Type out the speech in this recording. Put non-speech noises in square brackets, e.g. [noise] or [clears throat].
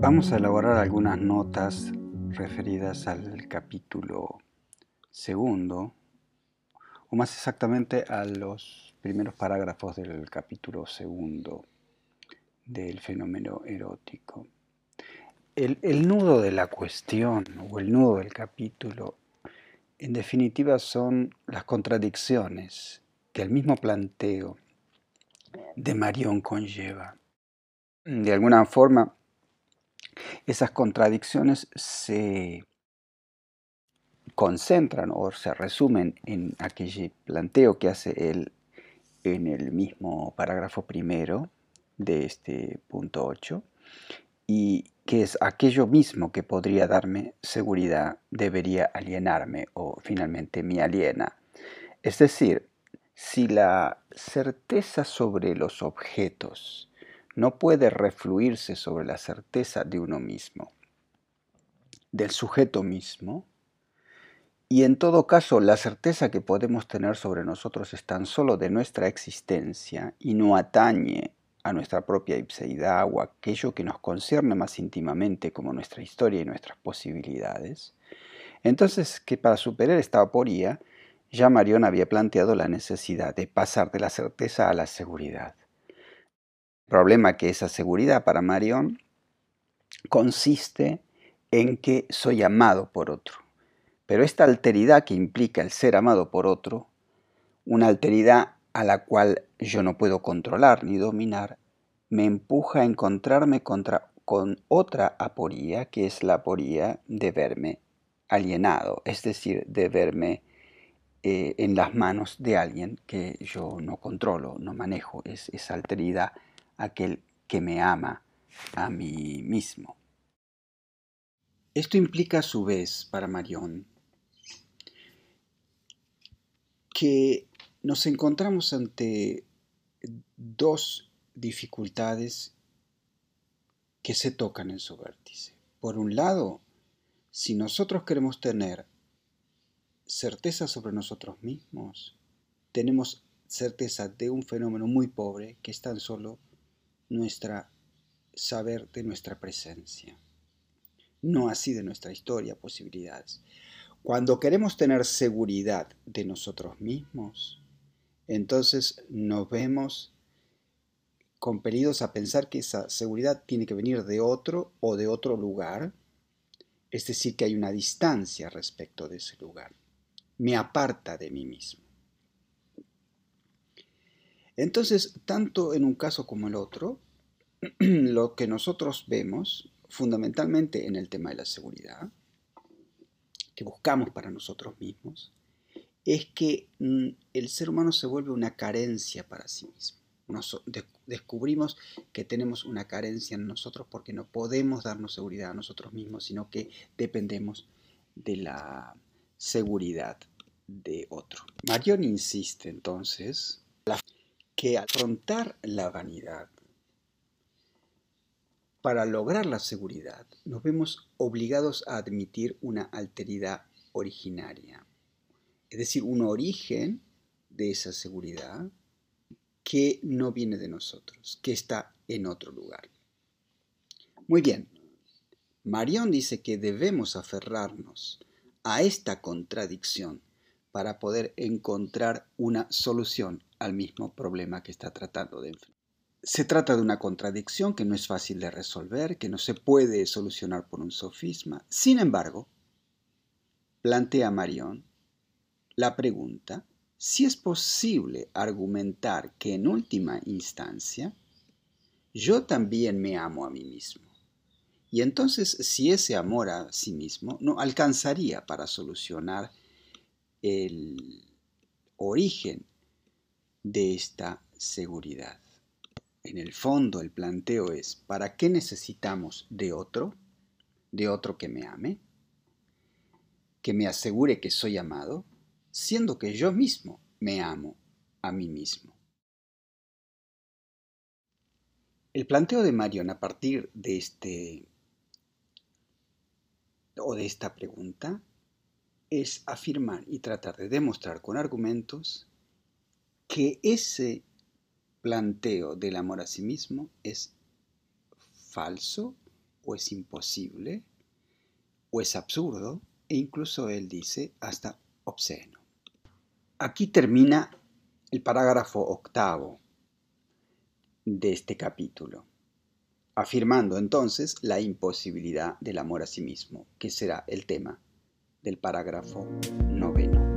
Vamos a elaborar algunas notas referidas al capítulo segundo, o más exactamente a los primeros parágrafos del capítulo segundo del fenómeno erótico. El, nudo de la cuestión o el nudo del capítulo, en definitiva, son las contradicciones que el mismo planteo de Marión conlleva. De alguna forma, esas contradicciones se concentran o se resumen en aquel planteo que hace él en el mismo parágrafo primero de este punto 8 y que es aquello mismo que podría darme seguridad debería alienarme o finalmente me aliena. Es decir, si la certeza sobre los objetos no puede refluirse sobre la certeza de uno mismo, del sujeto mismo, y en todo caso la certeza que podemos tener sobre nosotros es tan solo de nuestra existencia y no atañe a nuestra propia ipseidad o aquello que nos concierne más íntimamente como nuestra historia y nuestras posibilidades, entonces que para superar esta aporía, ya Marión había planteado la necesidad de pasar de la certeza a la seguridad problema que esa seguridad para Marión consiste en que soy amado por otro. Pero esta alteridad que implica el ser amado por otro, una alteridad a la cual yo no puedo controlar ni dominar, me empuja a encontrarme contra, con otra aporía, que es la aporía de verme alienado, es decir, de verme eh, en las manos de alguien que yo no controlo, no manejo, es esa alteridad aquel que me ama a mí mismo. Esto implica a su vez para Marión que nos encontramos ante dos dificultades que se tocan en su vértice. Por un lado, si nosotros queremos tener certeza sobre nosotros mismos, tenemos certeza de un fenómeno muy pobre que es tan solo nuestra saber de nuestra presencia, no así de nuestra historia, posibilidades. Cuando queremos tener seguridad de nosotros mismos, entonces nos vemos compelidos a pensar que esa seguridad tiene que venir de otro o de otro lugar, es decir, que hay una distancia respecto de ese lugar, me aparta de mí mismo. Entonces, tanto en un caso como en el otro, [clears throat] lo que nosotros vemos fundamentalmente en el tema de la seguridad, que buscamos para nosotros mismos, es que mm, el ser humano se vuelve una carencia para sí mismo. descubrimos que tenemos una carencia en nosotros porque no podemos darnos seguridad a nosotros mismos, sino que dependemos de la seguridad de otro. Marion insiste entonces que afrontar la vanidad para lograr la seguridad nos vemos obligados a admitir una alteridad originaria, es decir, un origen de esa seguridad que no viene de nosotros, que está en otro lugar. Muy bien, Marión dice que debemos aferrarnos a esta contradicción para poder encontrar una solución al mismo problema que está tratando de enfrentar. Se trata de una contradicción que no es fácil de resolver, que no se puede solucionar por un sofisma. Sin embargo, plantea Marion la pregunta si es posible argumentar que en última instancia yo también me amo a mí mismo. Y entonces si ese amor a sí mismo no alcanzaría para solucionar el origen de esta seguridad. En el fondo el planteo es, ¿para qué necesitamos de otro? ¿De otro que me ame? ¿Que me asegure que soy amado? Siendo que yo mismo me amo a mí mismo. El planteo de Marion a partir de este o de esta pregunta es afirmar y tratar de demostrar con argumentos que ese planteo del amor a sí mismo es falso o es imposible, o es absurdo, e incluso él dice hasta obsceno. Aquí termina el parágrafo octavo de este capítulo, afirmando entonces la imposibilidad del amor a sí mismo, que será el tema del parágrafo noveno.